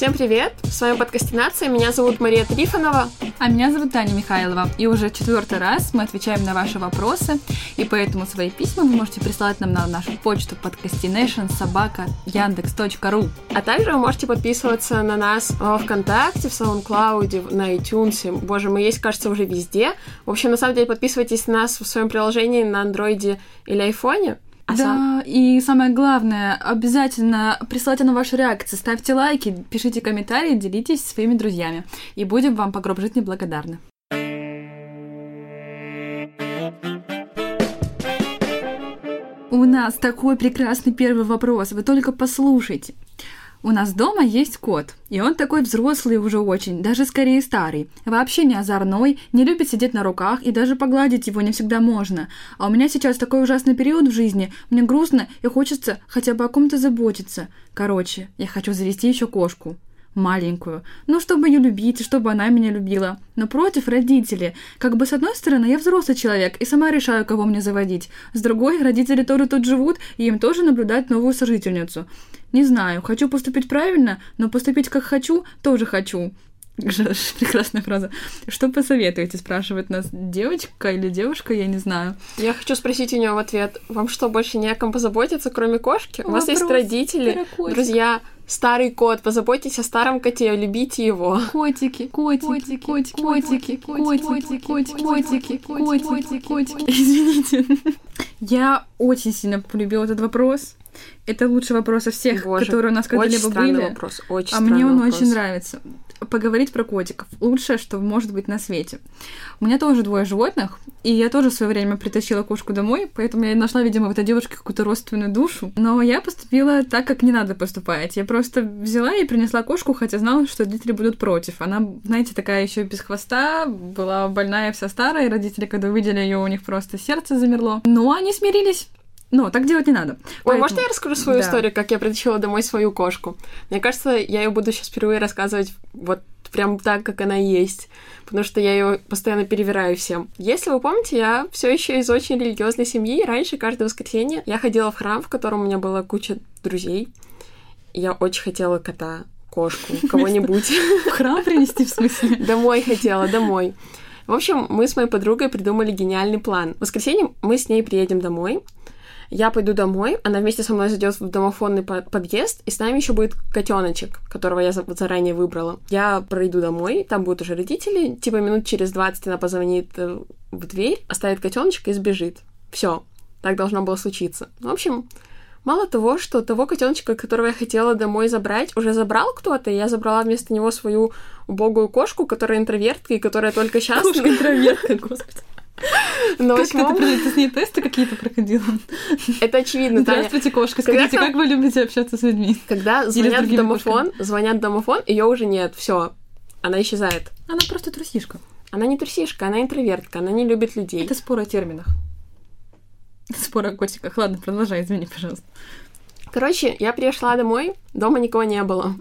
Всем привет! С вами подкастинация. Меня зовут Мария Трифонова. А меня зовут Таня Михайлова. И уже четвертый раз мы отвечаем на ваши вопросы. И поэтому свои письма вы можете присылать нам на нашу почту podcastination собака яндекс.ру. А также вы можете подписываться на нас во ВКонтакте, в SoundCloud, на iTunes. Боже, мы есть, кажется, уже везде. В общем, на самом деле, подписывайтесь на нас в своем приложении на андроиде или айфоне. А да, сам... и самое главное, обязательно присылайте на ваши реакции, ставьте лайки, пишите комментарии, делитесь своими друзьями. И будем вам по гроб жизни благодарны. У нас такой прекрасный первый вопрос, вы только послушайте. У нас дома есть кот, и он такой взрослый уже очень, даже скорее старый. Вообще не озорной, не любит сидеть на руках, и даже погладить его не всегда можно. А у меня сейчас такой ужасный период в жизни, мне грустно и хочется хотя бы о ком-то заботиться. Короче, я хочу завести еще кошку маленькую. Ну, чтобы ее любить, чтобы она меня любила. Но против родители. Как бы с одной стороны, я взрослый человек и сама решаю, кого мне заводить. С другой, родители тоже тут живут, и им тоже наблюдать новую сожительницу. Не знаю, хочу поступить правильно, но поступить как хочу, тоже хочу. Прекрасная фраза. Что посоветуете, спрашивает нас девочка или девушка, я не знаю. Я хочу спросить у нее в ответ, вам что, больше не о ком позаботиться, кроме кошки? У вас есть родители, друзья, старый кот, позаботьтесь о старом коте, любите его. Котики, котики, котики, котики, котики, котики, котики, котики, котики. Извините. Я очень сильно полюбила этот вопрос. Это лучший вопрос из всех, Боже, которые у нас когда-либо были. Вопрос, очень а мне он вопрос. очень нравится. Поговорить про котиков. Лучшее, что может быть на свете. У меня тоже двое животных, и я тоже в свое время притащила кошку домой, поэтому я нашла, видимо, в этой девушке какую-то родственную душу. Но я поступила так, как не надо поступать. Я просто взяла и принесла кошку, хотя знала, что родители будут против. Она, знаете, такая еще без хвоста, была больная вся старая, и родители, когда увидели ее, у них просто сердце замерло. Но они смирились. Но так делать не надо. Ой, Поэтому... можно я расскажу свою да. историю, как я притащила домой свою кошку? Мне кажется, я ее буду сейчас впервые рассказывать вот прям так, как она есть, потому что я ее постоянно перевираю всем. Если вы помните, я все еще из очень религиозной семьи, раньше каждое воскресенье я ходила в храм, в котором у меня была куча друзей. Я очень хотела кота, кошку, кого-нибудь. В храм принести, в смысле? Домой хотела, домой. В общем, мы с моей подругой придумали гениальный план. В воскресенье мы с ней приедем домой, я пойду домой, она вместе со мной зайдет в домофонный подъезд, и с нами еще будет котеночек, которого я заранее выбрала. Я пройду домой, там будут уже родители, типа минут через 20 она позвонит э, в дверь, оставит котеночка и сбежит. Все, так должно было случиться. В общем, Мало того, что того котеночка, которого я хотела домой забрать, уже забрал кто-то, и я забрала вместо него свою убогую кошку, которая интровертка, и которая только сейчас... Кошка интровертка, господи. На восьмом... Ты, ты с ней тесты какие-то проходила? Это очевидно, Здравствуйте, кошка, скажите, как вы любите общаться с людьми? Когда звонят в домофон, звонят в домофон, ее уже нет, все, она исчезает. Она просто трусишка. Она не трусишка, она интровертка, она не любит людей. Это спор о терминах. Это спор о котиках. Ладно, продолжай, извини, пожалуйста. Короче, я пришла домой, дома никого не было.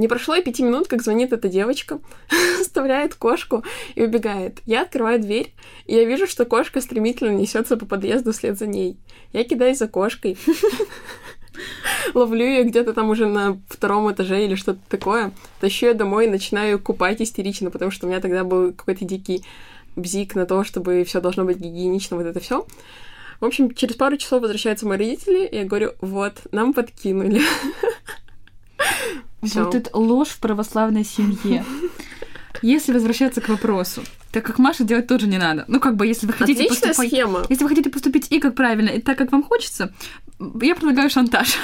Не прошло и пяти минут, как звонит эта девочка, вставляет кошку и убегает. Я открываю дверь, и я вижу, что кошка стремительно несется по подъезду вслед за ней. Я кидаюсь за кошкой, ловлю ее где-то там уже на втором этаже или что-то такое, тащу ее домой и начинаю купать истерично, потому что у меня тогда был какой-то дикий бзик на то, чтобы все должно быть гигиенично, вот это все. В общем, через пару часов возвращаются мои родители, и я говорю, вот, нам подкинули. Всё. Вот это ложь в православной семье. Если возвращаться к вопросу, так как Маша делать тоже не надо. Ну, как бы, если вы хотите Отличная поступать... схема. Если вы хотите поступить и как правильно, и так, как вам хочется, я предлагаю шантаж.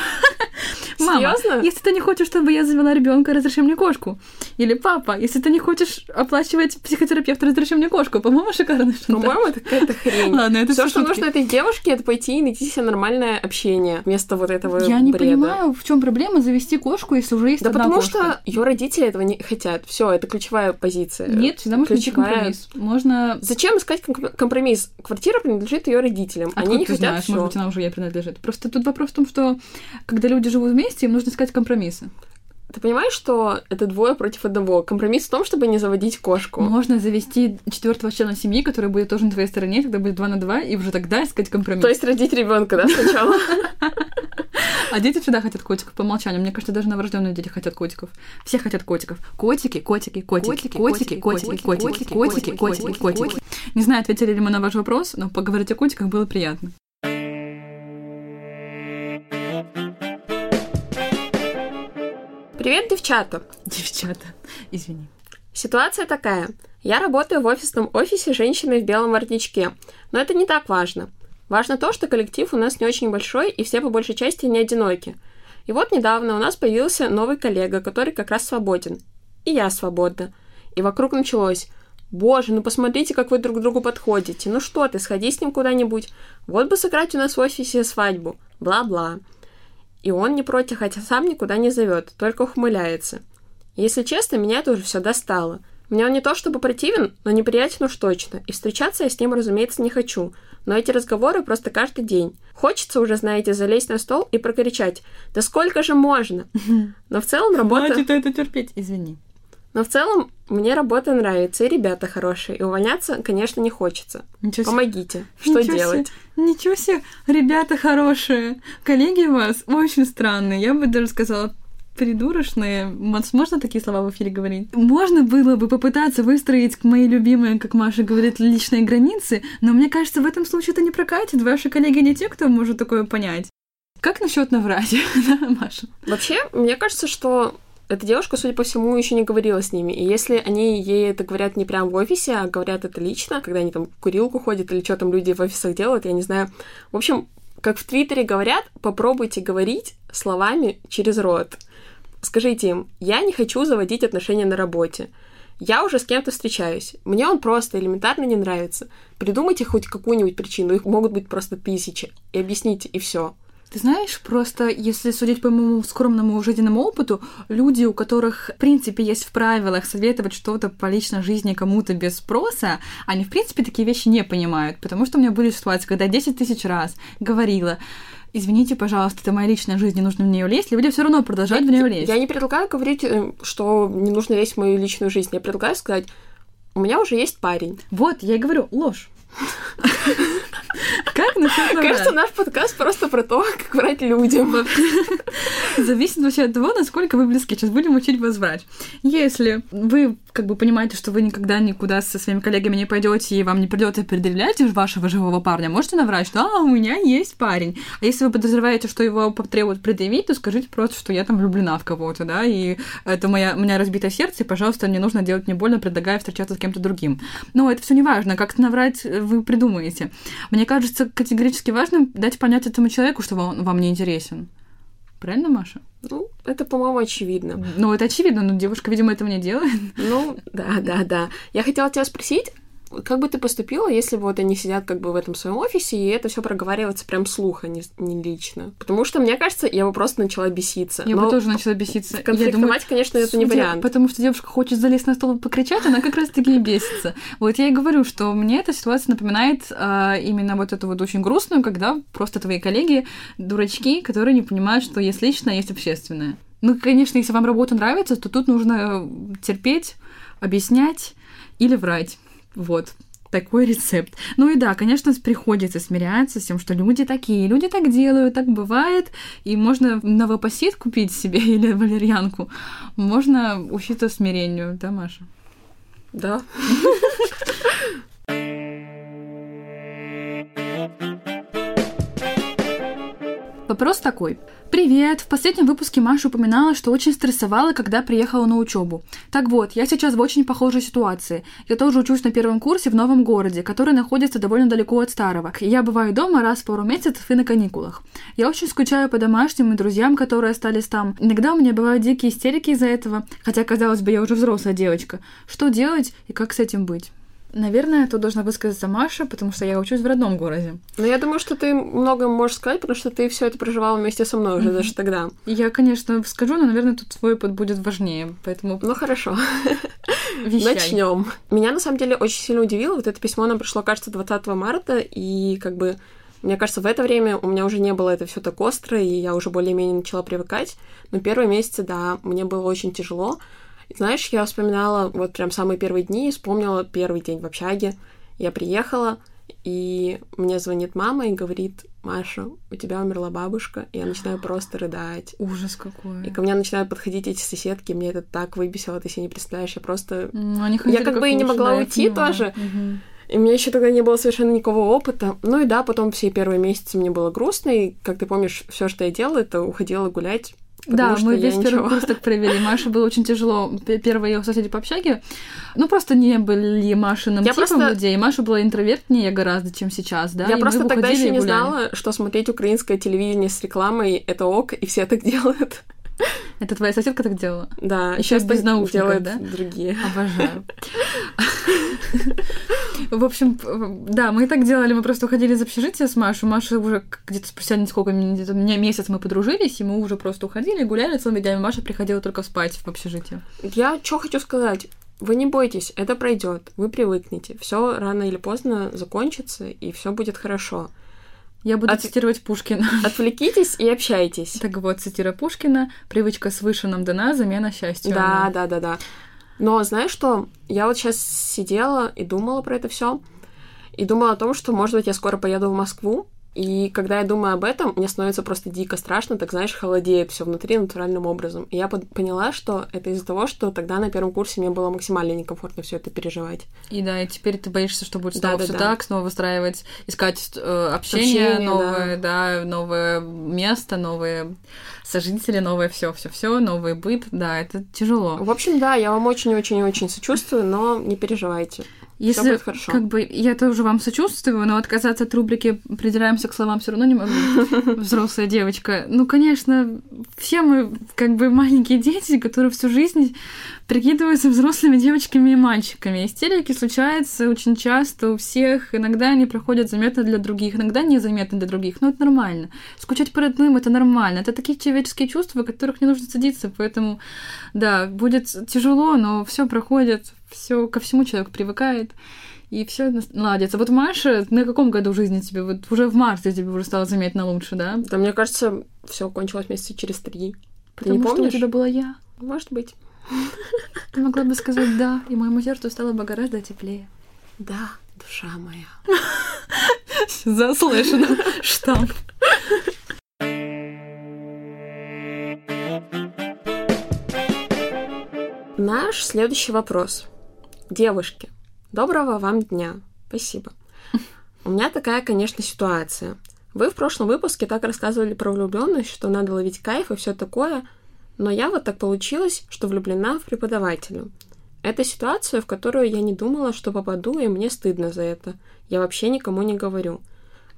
Мама, если ты не хочешь, чтобы я завела ребенка, разреши мне кошку. Или папа, если ты не хочешь оплачивать психотерапевта, разреши мне кошку. По-моему, шантаж. По-моему, это какая-то хрень. Ладно, это все, что нужно этой девушке, это пойти и найти себе нормальное общение вместо вот этого Я не понимаю, в чем проблема завести кошку, если уже есть Да потому кошка. что ее родители этого не хотят. Все, это ключевая позиция. Нет, всегда можно найти компромисс. Можно... Зачем искать компромисс? Квартира принадлежит ее родителям. А Они не ты хотят знаешь, всё. может быть, она уже ей принадлежит. Просто тут вопрос в том, что когда люди живут вместе, им нужно искать компромиссы. Ты понимаешь, что это двое против одного? Компромисс в том, чтобы не заводить кошку. Можно завести четвертого члена семьи, который будет тоже на твоей стороне, тогда будет два на два, и уже тогда искать компромисс. То есть родить ребенка, да, сначала? А дети всегда хотят котиков по умолчанию. Мне кажется, даже новорожденные дети хотят котиков. Все хотят котиков. Котики, котики, котики, котики, котики, котики, котики, котики, котики, котики. Не знаю, ответили ли мы на ваш вопрос, но поговорить о котиках было приятно. Привет, девчата! Девчата, извини. Ситуация такая. Я работаю в офисном офисе женщины в белом воротничке, но это не так важно. Важно то, что коллектив у нас не очень большой, и все по большей части не одиноки. И вот недавно у нас появился новый коллега, который как раз свободен. И я свободна. И вокруг началось. Боже, ну посмотрите, как вы друг к другу подходите. Ну что ты, сходи с ним куда-нибудь. Вот бы сыграть у нас в офисе свадьбу. Бла-бла. И он не против, хотя сам никуда не зовет, только ухмыляется. Если честно, меня это уже все достало. Мне он не то чтобы противен, но неприятен уж точно, и встречаться я с ним, разумеется, не хочу. Но эти разговоры просто каждый день. Хочется уже, знаете, залезть на стол и прокричать «Да сколько же можно?» Но в целом работа... Хватит это терпеть, извини. Но в целом мне работа нравится, и ребята хорошие, и увольняться, конечно, не хочется. Ничего себе. Помогите, что Ничего делать? себе. Ничего себе, ребята хорошие. Коллеги у вас очень странные. Я бы даже сказала, придурочные. Можно такие слова в эфире говорить? Можно было бы попытаться выстроить мои любимые, как Маша говорит, личные границы, но мне кажется, в этом случае это не прокатит. Ваши коллеги не те, кто может такое понять. Как насчет наврать, да, Маша? Вообще, мне кажется, что эта девушка, судя по всему, еще не говорила с ними. И если они ей это говорят не прямо в офисе, а говорят это лично, когда они там в курилку ходят или что там люди в офисах делают, я не знаю. В общем, как в Твиттере говорят, попробуйте говорить словами через рот. Скажите им, я не хочу заводить отношения на работе. Я уже с кем-то встречаюсь. Мне он просто элементарно не нравится. Придумайте хоть какую-нибудь причину. Их могут быть просто тысячи. И объясните, и все. Ты знаешь, просто если судить по моему скромному жизненному опыту, люди, у которых, в принципе, есть в правилах советовать что-то по личной жизни кому-то без спроса, они, в принципе, такие вещи не понимают. Потому что у меня были ситуации, когда я 10 тысяч раз говорила, извините, пожалуйста, это моя личная жизнь, не нужно в нее лезть, люди все равно продолжают в нее лезть. Я не предлагаю говорить, э, что не нужно лезть в мою личную жизнь. Я предлагаю сказать, у меня уже есть парень. Вот, я и говорю, ложь. Как насчет Кажется, наш подкаст просто про то, как врать людям. Зависит вообще от того, насколько вы близки. Сейчас будем учить вас врать. Если вы как бы понимаете, что вы никогда никуда со своими коллегами не пойдете и вам не придется предъявлять вашего живого парня, можете наврать, что а, у меня есть парень. А если вы подозреваете, что его потребуют предъявить, то скажите просто, что я там влюблена в кого-то, да, и это моя, у меня разбитое сердце, и, пожалуйста, не нужно делать мне больно, предлагая встречаться с кем-то другим. Но это все не важно, как наврать вы придумаете. Мне кажется, категорически важным дать понять этому человеку, что он вам не интересен. Правильно, Маша? Ну, это, по-моему, очевидно. Ну, это очевидно, но девушка, видимо, этого не делает. Ну, да, да, да. Я хотела тебя спросить, как бы ты поступила, если бы вот они сидят как бы в этом своем офисе, и это все проговаривается прям слух, а не, не лично? Потому что, мне кажется, я бы просто начала беситься. Я Но бы тоже начала беситься. Конфликтовать, Я думаю, конечно, это не вариант. Потому что девушка хочет залезть на стол и покричать, она как раз-таки и бесится. Вот я и говорю, что мне эта ситуация напоминает а, именно вот эту вот очень грустную, когда просто твои коллеги дурачки, которые не понимают, что есть личное, а есть общественное. Ну, конечно, если вам работа нравится, то тут нужно терпеть, объяснять или врать. Вот такой рецепт. Ну и да, конечно, приходится смиряться с тем, что люди такие, люди так делают, так бывает, и можно новопосит купить себе или валерьянку, можно учиться смирению, да, Маша? Да. Вопрос такой. Привет! В последнем выпуске Маша упоминала, что очень стрессовала, когда приехала на учебу. Так вот, я сейчас в очень похожей ситуации. Я тоже учусь на первом курсе в новом городе, который находится довольно далеко от старого. Я бываю дома раз в пару месяцев и на каникулах. Я очень скучаю по домашним и друзьям, которые остались там. Иногда у меня бывают дикие истерики из-за этого, хотя, казалось бы, я уже взрослая девочка. Что делать и как с этим быть? Наверное, тут должна высказаться Маша, потому что я учусь в родном городе. Но я думаю, что ты много можешь сказать, потому что ты все это проживала вместе со мной уже даже тогда. Я, конечно, скажу, но, наверное, тут твой опыт будет важнее, поэтому Ну хорошо. Начнем. Меня на самом деле очень сильно удивило. Вот это письмо нам пришло, кажется, 20 марта, и как бы мне кажется, в это время у меня уже не было это все так остро, и я уже более-менее начала привыкать. Но первые месяцы, да, мне было очень тяжело. Знаешь, я вспоминала вот прям самые первые дни вспомнила первый день в общаге. Я приехала, и мне звонит мама и говорит, Маша, у тебя умерла бабушка, и я начинаю просто рыдать. Ужас какой. И ко мне начинают подходить эти соседки, мне это так выбесило, ты себе не представляешь, я просто... М, Они Я хотели как бы и не могла да, уйти тоже. Мгм. И у меня еще тогда не было совершенно никакого опыта. Ну и да, потом все первые месяцы мне было грустно, и, как ты помнишь, все, что я делала, это уходила гулять. Да, мы я весь первый ничего. курс так провели. Маше было очень тяжело. Первые ее соседи по общаге, ну, просто не были Машиным Я типом просто- людей. Маша была интровертнее гораздо, чем сейчас, да? я и просто тогда еще не знала, что смотреть украинское телевидение с рекламой это ок, и все так делают. Это твоя соседка так делала? Да, сейчас без наушников, да? другие. Обожаю. В общем, да, мы и так делали, мы просто уходили из общежития с Машей. Маша уже где-то спустя несколько, где-то меня месяц мы подружились, и мы уже просто уходили, гуляли целыми днями. Маша приходила только спать в общежитие. Я что хочу сказать. Вы не бойтесь, это пройдет, вы привыкнете. Все рано или поздно закончится, и все будет хорошо. Я буду От- цитировать Пушкина. Отвлекитесь и общайтесь. Так вот, цитируя Пушкина, привычка свыше нам дана, замена счастью. Да, она». да, да, да. Но знаешь что? Я вот сейчас сидела и думала про это все. И думала о том, что, может быть, я скоро поеду в Москву. И когда я думаю об этом, мне становится просто дико страшно, так знаешь, холодеет все внутри натуральным образом. И я под- поняла, что это из-за того, что тогда на первом курсе мне было максимально некомфортно все это переживать. И да, и теперь ты боишься, что будет Да, снова да, все да. так, снова выстраивать, искать э, общение, Общение, новое, да. новое место, новые сожители, новое все, все, все, новый быт. Да, это тяжело. В общем, да, я вам очень-очень-очень сочувствую, но не переживайте. Если будет хорошо. как бы я тоже вам сочувствую, но отказаться от рубрики «Придираемся к словам» все равно не могу. Взрослая девочка. Ну, конечно, все мы как бы маленькие дети, которые всю жизнь прикидываются взрослыми девочками и мальчиками. Истерики случаются очень часто у всех. Иногда они проходят заметно для других, иногда незаметно для других. Но это нормально. Скучать по родным — это нормально. Это такие человеческие чувства, которых не нужно садиться. Поэтому, да, будет тяжело, но все проходит, все ко всему человек привыкает. И все наладится. Вот Маша, на каком году жизни тебе? Вот уже в марте тебе уже стало заметно лучше, да? Да, мне кажется, все кончилось месяца через три. Ты Потому не что у помнишь? тебя была я. Может быть. Ты могла бы сказать «да», и моему сердцу стало бы гораздо теплее. Да, душа моя. Заслышано. Штамп. Наш следующий вопрос. Девушки, доброго вам дня. Спасибо. У меня такая, конечно, ситуация. Вы в прошлом выпуске так рассказывали про влюбленность, что надо ловить кайф и все такое, но я вот так получилось, что влюблена в преподавателя. Это ситуация, в которую я не думала, что попаду, и мне стыдно за это. Я вообще никому не говорю.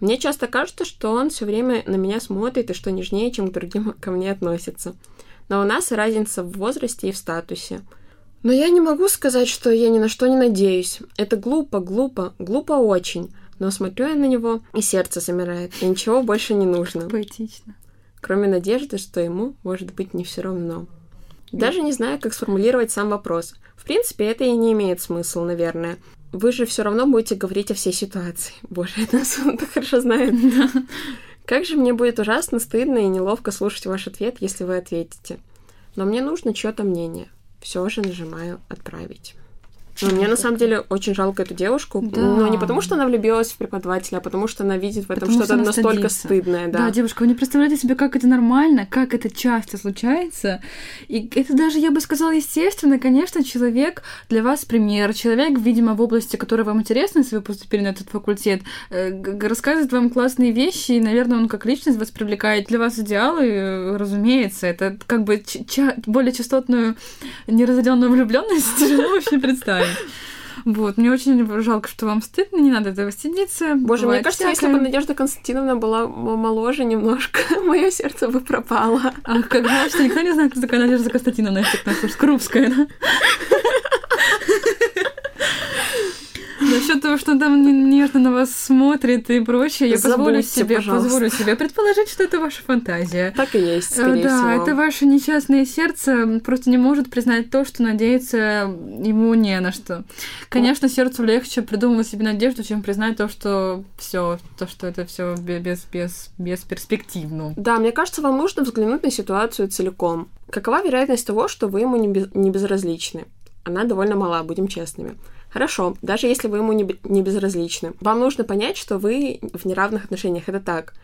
Мне часто кажется, что он все время на меня смотрит и что нежнее, чем к другим ко мне относится. Но у нас разница в возрасте и в статусе. Но я не могу сказать, что я ни на что не надеюсь. Это глупо, глупо, глупо очень. Но смотрю я на него, и сердце замирает, и ничего больше не нужно. Поэтично. Кроме надежды, что ему, может быть, не все равно. Даже не знаю, как сформулировать сам вопрос. В принципе, это и не имеет смысла, наверное. Вы же все равно будете говорить о всей ситуации. Боже, это нас он так хорошо знает. Как же мне будет ужасно стыдно и неловко слушать ваш ответ, если вы ответите. Но мне нужно чье-то мнение. Все же нажимаю «Отправить». Ну, мне на самом деле очень жалко эту девушку. Да. Но не потому, что она влюбилась в преподавателя, а потому что она видит в этом что что-то настолько стыдится. стыдное. Да. Да. девушка, вы не представляете себе, как это нормально, как это часто случается. И это даже, я бы сказала, естественно, конечно, человек для вас пример. Человек, видимо, в области, которая вам интересна, если вы поступили на этот факультет, э, рассказывает вам классные вещи, и, наверное, он как личность вас привлекает. Для вас идеалы, э, разумеется, это как бы более частотную неразделенную влюбленность тяжело вообще представить. Вот, мне очень жалко, что вам стыдно, не надо этого стыдиться. Боже, мне кажется, если всякое. бы Надежда Константиновна была моложе немножко, мое сердце бы пропало. А как жаль, что никто не знает, кто такая Надежда Константиновна, если слушает. Крупская, да? Насчет того, что он там не- нежно на вас смотрит и прочее, я позволю Забудьте, себе, пожалуйста. позволю себе предположить, что это ваша фантазия. Так и есть, Э, скорее да, всего. это ваше несчастное сердце просто не может признать то, что надеяться ему не на что. Конечно, сердцу легче придумывать себе надежду, чем признать то, что все, то, что это все без, без, бесперспективно. Да, мне кажется, вам нужно взглянуть на ситуацию целиком. Какова вероятность того, что вы ему не, без- не безразличны? Она довольно мала, будем честными. Хорошо, даже если вы ему не, не безразличны. Вам нужно понять, что вы в неравных отношениях. Это так.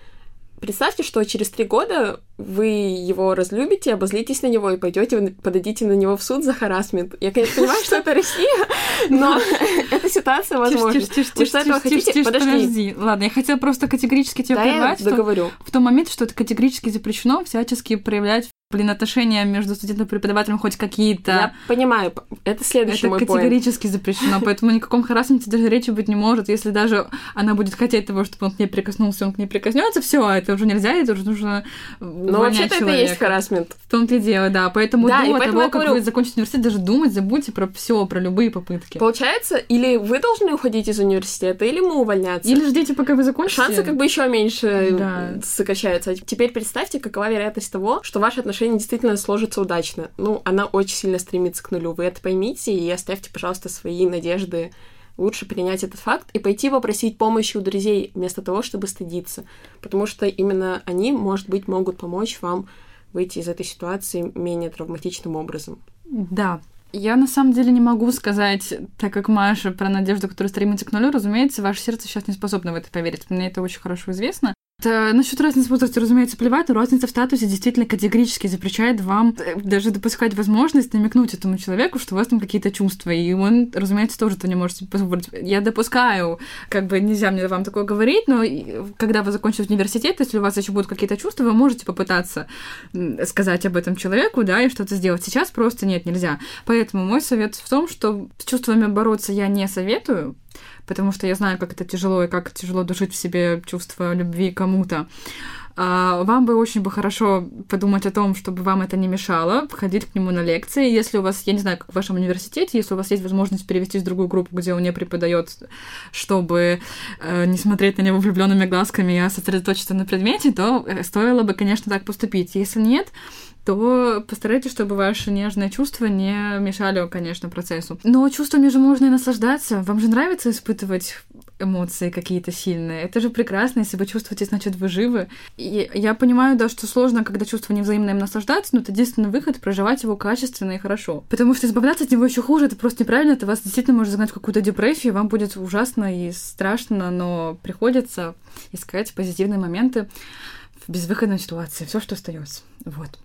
Представьте, что через три года вы его разлюбите, обозлитесь на него и пойдете, подадите на него в суд за харасмент. Я, конечно, понимаю, что это Россия, но эта ситуация возможна. Тише, что хотите? Подожди. Ладно, я хотела просто категорически тебя прервать. договорю. В том момент, что это категорически запрещено всячески проявлять блин, отношения между студентом и преподавателем хоть какие-то. Я понимаю, это следующий это мой категорически point. запрещено, поэтому никаком харасменте даже речи быть не может. Если даже она будет хотеть того, чтобы он к ней прикоснулся, он к ней прикоснется, все, это уже нельзя, это уже нужно Но вообще-то это и есть харасмент. В том-то и дело, да. Поэтому да, до того, как говорю... вы закончите университет, даже думать забудьте про все, про любые попытки. Получается, или вы должны уходить из университета, или мы увольняться. Или ждите, пока вы закончите. Шансы как бы еще меньше да. сокращаются. Теперь представьте, какова вероятность того, что ваши отношения действительно сложатся удачно. Ну, она очень сильно стремится к нулю. Вы это поймите и оставьте, пожалуйста, свои надежды лучше принять этот факт и пойти попросить помощи у друзей вместо того, чтобы стыдиться. Потому что именно они, может быть, могут помочь вам выйти из этой ситуации менее травматичным образом. Да, я на самом деле не могу сказать, так как Маша про надежду, которая стремится к нулю, разумеется, ваше сердце сейчас не способно в это поверить. Мне это очень хорошо известно. Насчет разницы в возрасте, разумеется, плевать, но разница в статусе действительно категорически запрещает вам э, даже допускать возможность намекнуть этому человеку, что у вас там какие-то чувства, и он, разумеется, тоже это не может себе позволить. Я допускаю, как бы нельзя мне вам такое говорить, но когда вы закончите университет, если у вас еще будут какие-то чувства, вы можете попытаться сказать об этом человеку, да, и что-то сделать. Сейчас просто нет, нельзя. Поэтому мой совет в том, что с чувствами бороться я не советую, потому что я знаю, как это тяжело и как тяжело душить в себе чувство любви кому-то. А, вам бы очень бы хорошо подумать о том, чтобы вам это не мешало, ходить к нему на лекции. Если у вас, я не знаю, как в вашем университете, если у вас есть возможность перевести в другую группу, где он не преподает, чтобы э, не смотреть на него влюбленными глазками, а сосредоточиться на предмете, то э, стоило бы, конечно, так поступить. Если нет, то постарайтесь, чтобы ваши нежные чувства не мешали, конечно, процессу. Но чувствами же можно и наслаждаться. Вам же нравится испытывать эмоции какие-то сильные. Это же прекрасно, если вы чувствуете, значит, вы живы. И я понимаю, да, что сложно, когда чувства невзаимно им наслаждаться, но это единственный выход — проживать его качественно и хорошо. Потому что избавляться от него еще хуже, это просто неправильно, это вас действительно может загнать в какую-то депрессию, вам будет ужасно и страшно, но приходится искать позитивные моменты в безвыходной ситуации, все, что остается. Вот.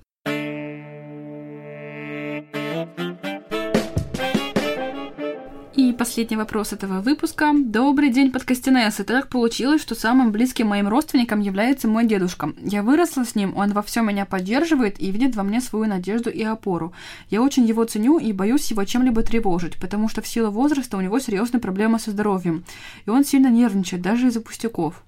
Последний вопрос этого выпуска. Добрый день, подкастинессы. Так получилось, что самым близким моим родственником является мой дедушка. Я выросла с ним, он во всем меня поддерживает и видит во мне свою надежду и опору. Я очень его ценю и боюсь его чем-либо тревожить, потому что в силу возраста у него серьезные проблемы со здоровьем, и он сильно нервничает, даже из-за пустяков.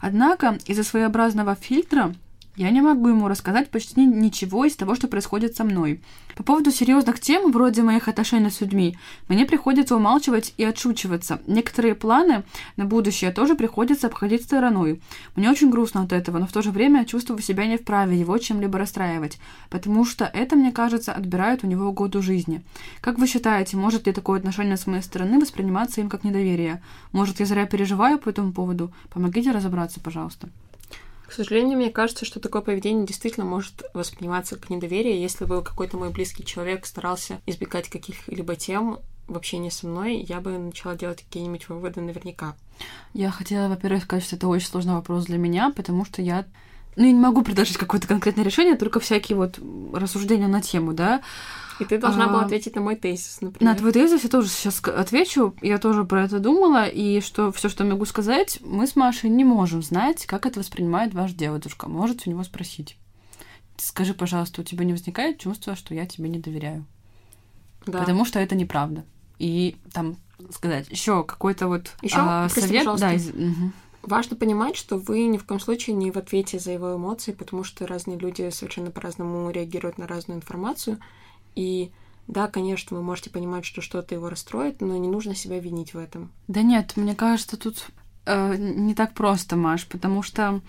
Однако из-за своеобразного фильтра я не могу ему рассказать почти ничего из того, что происходит со мной. По поводу серьезных тем, вроде моих отношений с людьми, мне приходится умалчивать и отшучиваться. Некоторые планы на будущее тоже приходится обходить стороной. Мне очень грустно от этого, но в то же время чувствую себя не вправе его чем-либо расстраивать, потому что это, мне кажется, отбирает у него году жизни. Как вы считаете, может ли такое отношение с моей стороны восприниматься им как недоверие? Может, я зря переживаю по этому поводу? Помогите разобраться, пожалуйста. К сожалению, мне кажется, что такое поведение действительно может восприниматься как недоверие. Если бы какой-то мой близкий человек старался избегать каких-либо тем в общении со мной, я бы начала делать какие-нибудь выводы наверняка. Я хотела, во-первых, сказать, что это очень сложный вопрос для меня, потому что я ну, я не могу предложить какое-то конкретное решение, только всякие вот рассуждения на тему, да. И ты должна а, была ответить на мой тезис, например. На твой тезис я тоже сейчас отвечу. Я тоже про это думала, и что все, что могу сказать, мы с Машей не можем знать, как это воспринимает ваш дедушка. Можете у него спросить. Скажи, пожалуйста, у тебя не возникает чувство, что я тебе не доверяю? Да. Потому что это неправда. И там сказать еще какой-то вот еще а, совет. Да, из... угу. Важно понимать, что вы ни в коем случае не в ответе за его эмоции, потому что разные люди совершенно по-разному реагируют на разную информацию. И да, конечно, вы можете понимать, что что-то его расстроит, но не нужно себя винить в этом. Да нет, мне кажется, тут э, не так просто, Маш, потому что,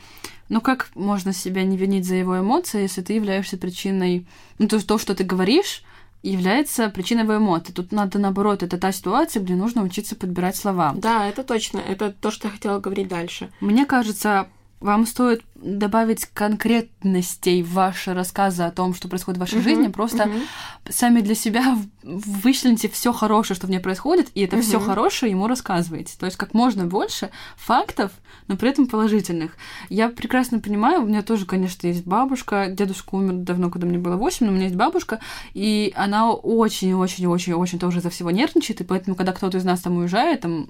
ну как можно себя не винить за его эмоции, если ты являешься причиной, ну то, то что ты говоришь, является причиной его эмоций. Тут надо, наоборот, это та ситуация, где нужно учиться подбирать слова. Да, это точно. Это то, что я хотела говорить дальше. Мне кажется, вам стоит добавить конкретностей в ваши рассказы о том, что происходит в вашей Мгм, жизни. Просто мгм. сами для себя вычлените все хорошее, что в ней происходит, и это все Мгм. хорошее ему рассказываете. То есть как можно больше фактов, но при этом положительных. Я прекрасно понимаю, у меня тоже, конечно, есть бабушка. Дедушка умер давно, когда мне было 8, но у меня есть бабушка, и она очень-очень-очень-очень тоже за всего нервничает, и поэтому, когда кто-то из нас там уезжает, там,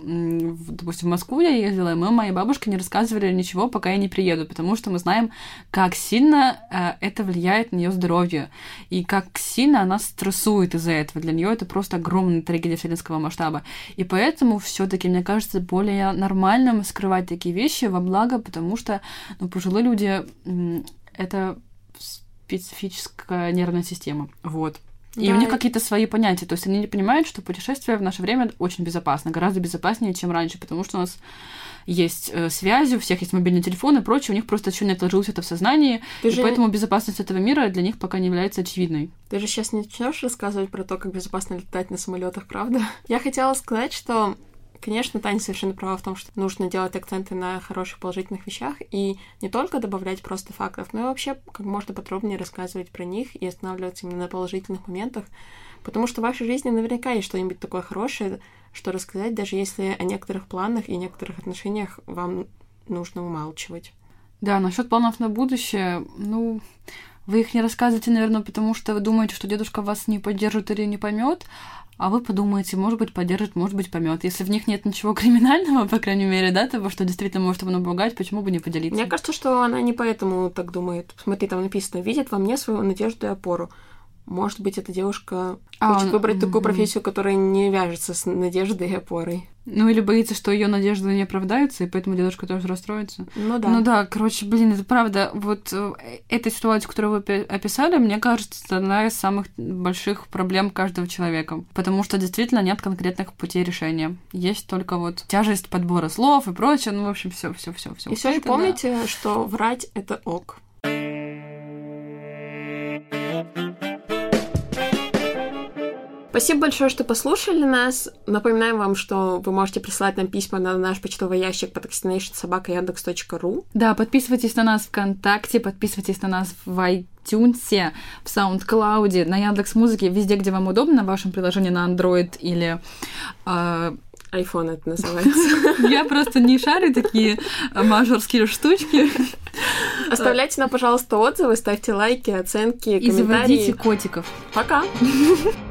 допустим, в Москву я ездила, и мы моей бабушке не рассказывали ничего, пока я не приеду, потому что мы знаем, как сильно э, это влияет на ее здоровье, и как сильно она стрессует из-за этого. Для нее это просто огромная трагедия вселенского масштаба. И поэтому все-таки, мне кажется, более нормальным скрывать такие вещи во благо, потому что ну, пожилые люди это специфическая нервная система. Вот. И Да, у них какие-то свои понятия. То есть они не понимают, что путешествие в наше время очень безопасно, гораздо безопаснее, чем раньше, потому что у нас есть э, связи, у всех есть мобильный телефон и прочее, у них просто еще не отложилось это в сознании, Ты и же, поэтому безопасность этого мира для них пока не является очевидной. ты же сейчас не начнешь рассказывать про то, как безопасно летать на самолетах, правда? Я хотела сказать, что, конечно, Таня совершенно права в том, что нужно делать акценты на хороших положительных вещах и не только добавлять просто фактов, но и вообще как можно подробнее рассказывать про них и останавливаться именно на положительных моментах, потому что в вашей жизни наверняка есть что-нибудь такое хорошее, что рассказать, даже если о некоторых планах и некоторых отношениях вам нужно умалчивать. Да, насчет планов на будущее, ну, вы их не рассказываете, наверное, потому что вы думаете, что дедушка вас не поддержит или не поймет, а вы подумаете, может быть, поддержит, может быть, поймет. Если в них нет ничего криминального, по крайней мере, да, того, что действительно может его напугать, почему бы не поделиться? Мне кажется, что она не поэтому так думает. Смотри, там написано, видит во мне свою надежду и опору. Может быть, эта девушка А, хочет ну, выбрать такую мгм. профессию, которая не вяжется с надеждой и опорой. Ну, или боится, что ее надежды не оправдаются, и поэтому дедушка тоже расстроится. Ну да. Ну да, короче, блин, это правда. Вот э, эта ситуация, которую вы опи- описали, мне кажется, это одна из самых больших проблем каждого человека. Потому что действительно нет конкретных путей решения. Есть только вот тяжесть подбора слов и прочее. Ну, в общем, все, все, все, все. И все же помните, что врать это ок. Спасибо большое, что послушали нас. Напоминаем вам, что вы можете присылать нам письма на наш почтовый ящик podcastination.yandex.ru. Да, подписывайтесь на нас ВКонтакте, подписывайтесь на нас в iTunes, в SoundCloud, на Яндекс Музыке, везде, где вам удобно, в вашем приложении на Android или э, iPhone это называется. я просто не шарю такие мажорские штучки. Оставляйте нам, пожалуйста, отзывы, ставьте лайки, оценки, И заводите комментарии. котиков. Пока!